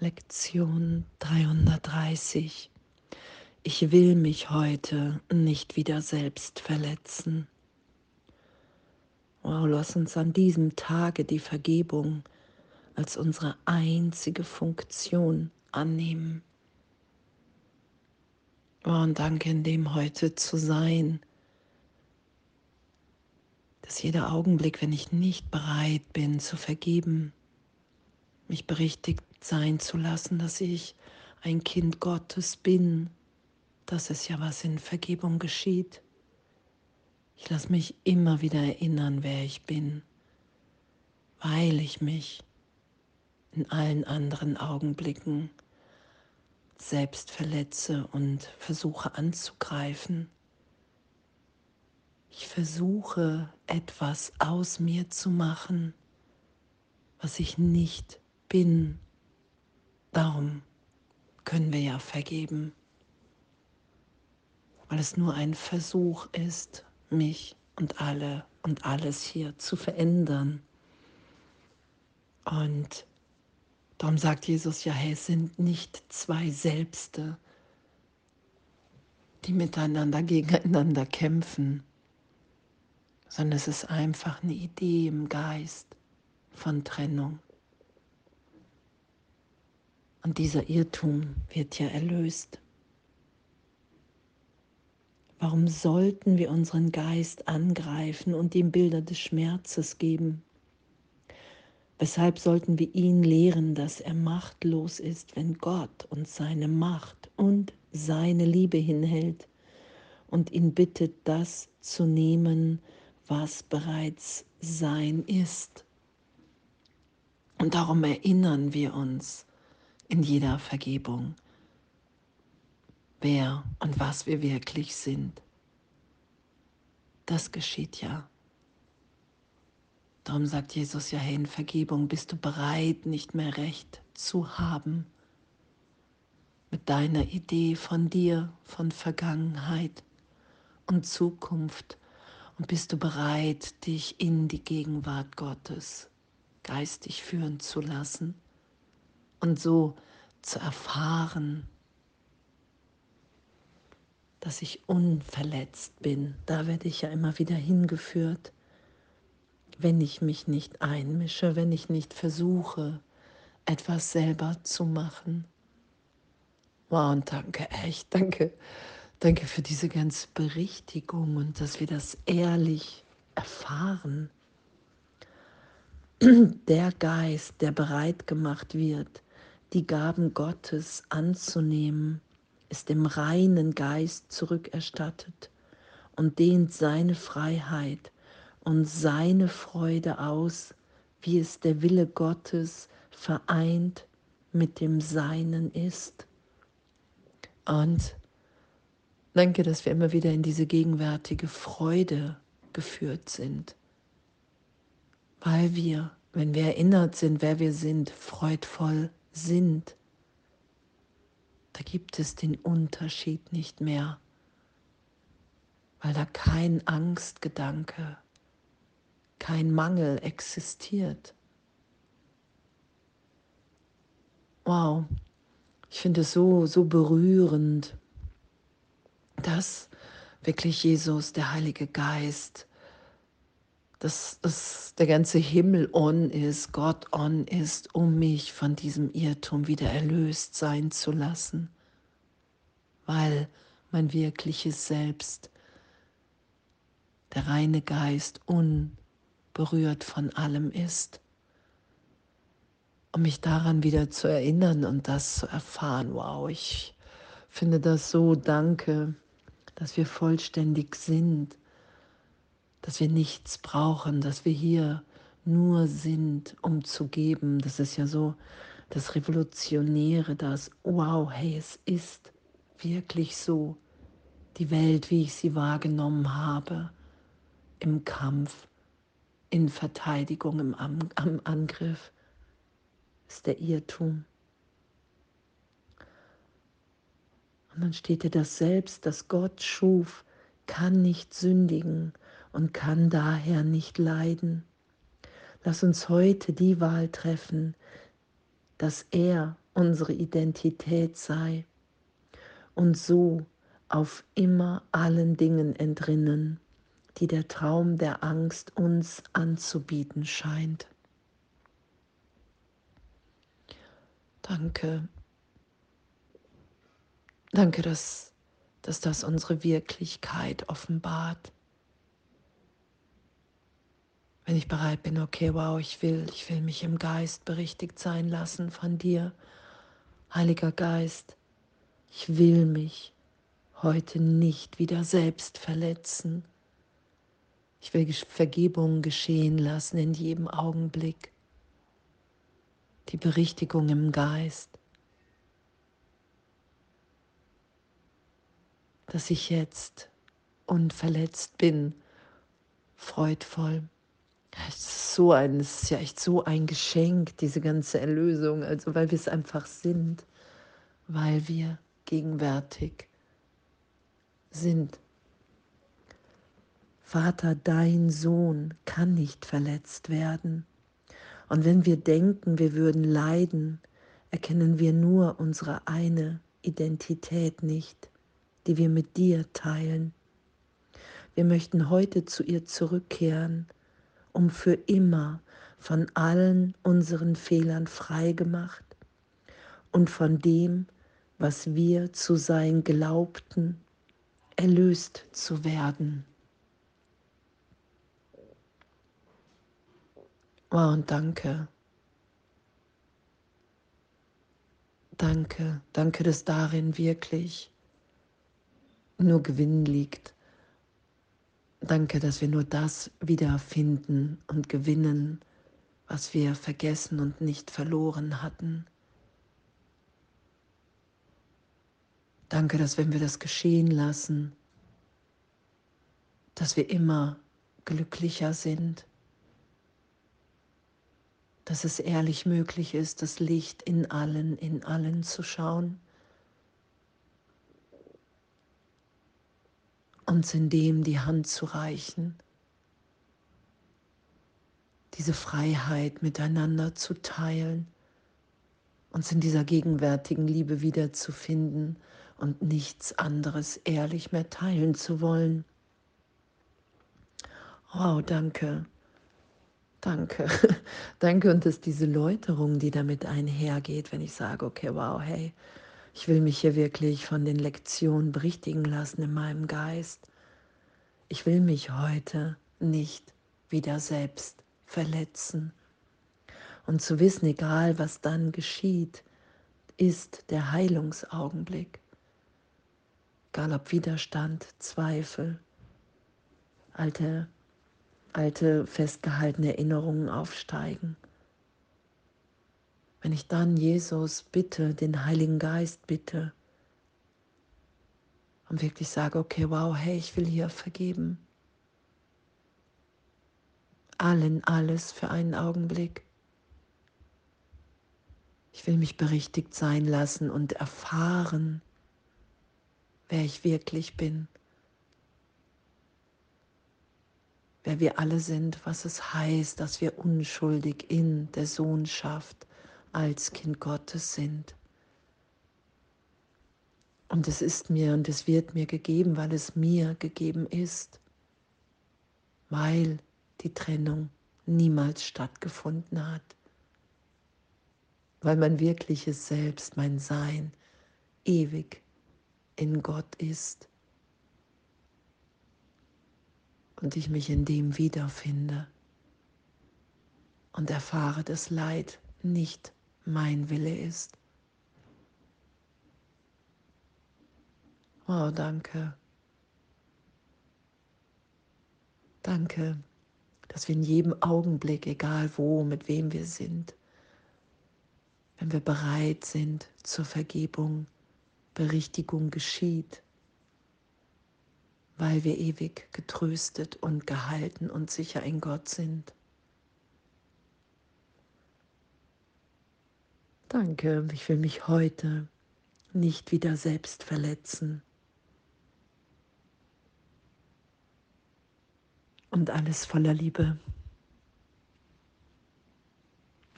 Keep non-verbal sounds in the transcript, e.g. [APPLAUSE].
Lektion 330. Ich will mich heute nicht wieder selbst verletzen. Wow, lass uns an diesem Tage die Vergebung als unsere einzige Funktion annehmen. Oh, und danke in dem heute zu sein, dass jeder Augenblick, wenn ich nicht bereit bin zu vergeben, mich berichtigt sein zu lassen, dass ich ein Kind Gottes bin. Das ist ja, was in Vergebung geschieht. Ich lasse mich immer wieder erinnern, wer ich bin, weil ich mich in allen anderen Augenblicken selbst verletze und versuche anzugreifen. Ich versuche etwas aus mir zu machen, was ich nicht bin. Darum können wir ja vergeben, weil es nur ein Versuch ist, mich und alle und alles hier zu verändern. Und darum sagt Jesus ja, hey, es sind nicht zwei Selbste, die miteinander gegeneinander kämpfen, sondern es ist einfach eine Idee im Geist von Trennung. Und dieser Irrtum wird ja erlöst. Warum sollten wir unseren Geist angreifen und ihm Bilder des Schmerzes geben? Weshalb sollten wir ihn lehren, dass er machtlos ist, wenn Gott uns seine Macht und seine Liebe hinhält und ihn bittet, das zu nehmen, was bereits sein ist? Und darum erinnern wir uns in jeder Vergebung wer und was wir wirklich sind. Das geschieht ja. Darum sagt Jesus ja, hey, in Vergebung bist du bereit, nicht mehr recht zu haben mit deiner Idee von dir, von Vergangenheit und Zukunft. Und bist du bereit, dich in die Gegenwart Gottes geistig führen zu lassen und so zu erfahren, dass ich unverletzt bin. Da werde ich ja immer wieder hingeführt, wenn ich mich nicht einmische, wenn ich nicht versuche, etwas selber zu machen. Wow, und danke, echt, danke, danke für diese ganze Berichtigung und dass wir das ehrlich erfahren. Der Geist, der bereit gemacht wird, die Gaben Gottes anzunehmen, ist dem reinen Geist zurückerstattet und dehnt seine Freiheit und seine Freude aus, wie es der Wille Gottes vereint mit dem Seinen ist. Und danke, dass wir immer wieder in diese gegenwärtige Freude geführt sind, weil wir, wenn wir erinnert sind, wer wir sind, freudvoll sind da gibt es den Unterschied nicht mehr, weil da kein Angstgedanke, kein Mangel existiert. Wow, ich finde es so, so berührend, dass wirklich Jesus, der Heilige Geist, dass, dass der ganze Himmel on ist, Gott on ist, um mich von diesem Irrtum wieder erlöst sein zu lassen, weil mein wirkliches Selbst, der reine Geist, unberührt von allem ist. Um mich daran wieder zu erinnern und das zu erfahren, wow, ich finde das so, danke, dass wir vollständig sind dass wir nichts brauchen, dass wir hier nur sind, um zu geben. Das ist ja so das Revolutionäre, das, wow, hey, es ist wirklich so, die Welt, wie ich sie wahrgenommen habe, im Kampf, in Verteidigung, im am, am Angriff, ist der Irrtum. Und dann steht dir das Selbst, das Gott schuf, kann nicht sündigen und kann daher nicht leiden. Lass uns heute die Wahl treffen, dass er unsere Identität sei und so auf immer allen Dingen entrinnen, die der Traum der Angst uns anzubieten scheint. Danke. Danke, dass, dass das unsere Wirklichkeit offenbart. Wenn ich bereit bin, okay, wow, ich will, ich will mich im Geist berichtigt sein lassen von dir, Heiliger Geist, ich will mich heute nicht wieder selbst verletzen. Ich will Vergebung geschehen lassen in jedem Augenblick. Die Berichtigung im Geist. Dass ich jetzt unverletzt bin, freudvoll. Es ist, so ein, es ist ja echt so ein Geschenk, diese ganze Erlösung, also weil wir es einfach sind, weil wir gegenwärtig sind. Vater, dein Sohn kann nicht verletzt werden. Und wenn wir denken, wir würden leiden, erkennen wir nur unsere eine Identität nicht, die wir mit dir teilen. Wir möchten heute zu ihr zurückkehren um für immer von allen unseren Fehlern frei gemacht und von dem, was wir zu sein glaubten, erlöst zu werden. Oh, und danke. Danke, danke, dass darin wirklich nur Gewinn liegt Danke, dass wir nur das wiederfinden und gewinnen, was wir vergessen und nicht verloren hatten. Danke, dass wenn wir das geschehen lassen, dass wir immer glücklicher sind, dass es ehrlich möglich ist, das Licht in allen, in allen zu schauen. Uns in dem die Hand zu reichen, diese Freiheit miteinander zu teilen, uns in dieser gegenwärtigen Liebe wiederzufinden und nichts anderes ehrlich mehr teilen zu wollen. Wow, danke. Danke. [LAUGHS] danke und dass diese Läuterung, die damit einhergeht, wenn ich sage, okay, wow, hey, ich will mich hier wirklich von den Lektionen berichtigen lassen in meinem Geist. Ich will mich heute nicht wieder selbst verletzen. Und zu wissen, egal was dann geschieht, ist der Heilungsaugenblick. Egal ob Widerstand, Zweifel, alte, alte festgehaltene Erinnerungen aufsteigen wenn ich dann Jesus bitte, den Heiligen Geist bitte und wirklich sage, okay, wow, hey, ich will hier vergeben. Allen alles für einen Augenblick. Ich will mich berichtigt sein lassen und erfahren, wer ich wirklich bin, wer wir alle sind, was es heißt, dass wir unschuldig in der Sohnschaft als Kind Gottes sind. Und es ist mir und es wird mir gegeben, weil es mir gegeben ist, weil die Trennung niemals stattgefunden hat, weil mein wirkliches Selbst, mein Sein ewig in Gott ist und ich mich in dem wiederfinde und erfahre das Leid nicht mein Wille ist. Oh, danke. Danke, dass wir in jedem Augenblick, egal wo, mit wem wir sind, wenn wir bereit sind zur Vergebung, Berichtigung geschieht, weil wir ewig getröstet und gehalten und sicher in Gott sind. Danke, ich will mich heute nicht wieder selbst verletzen. Und alles voller Liebe.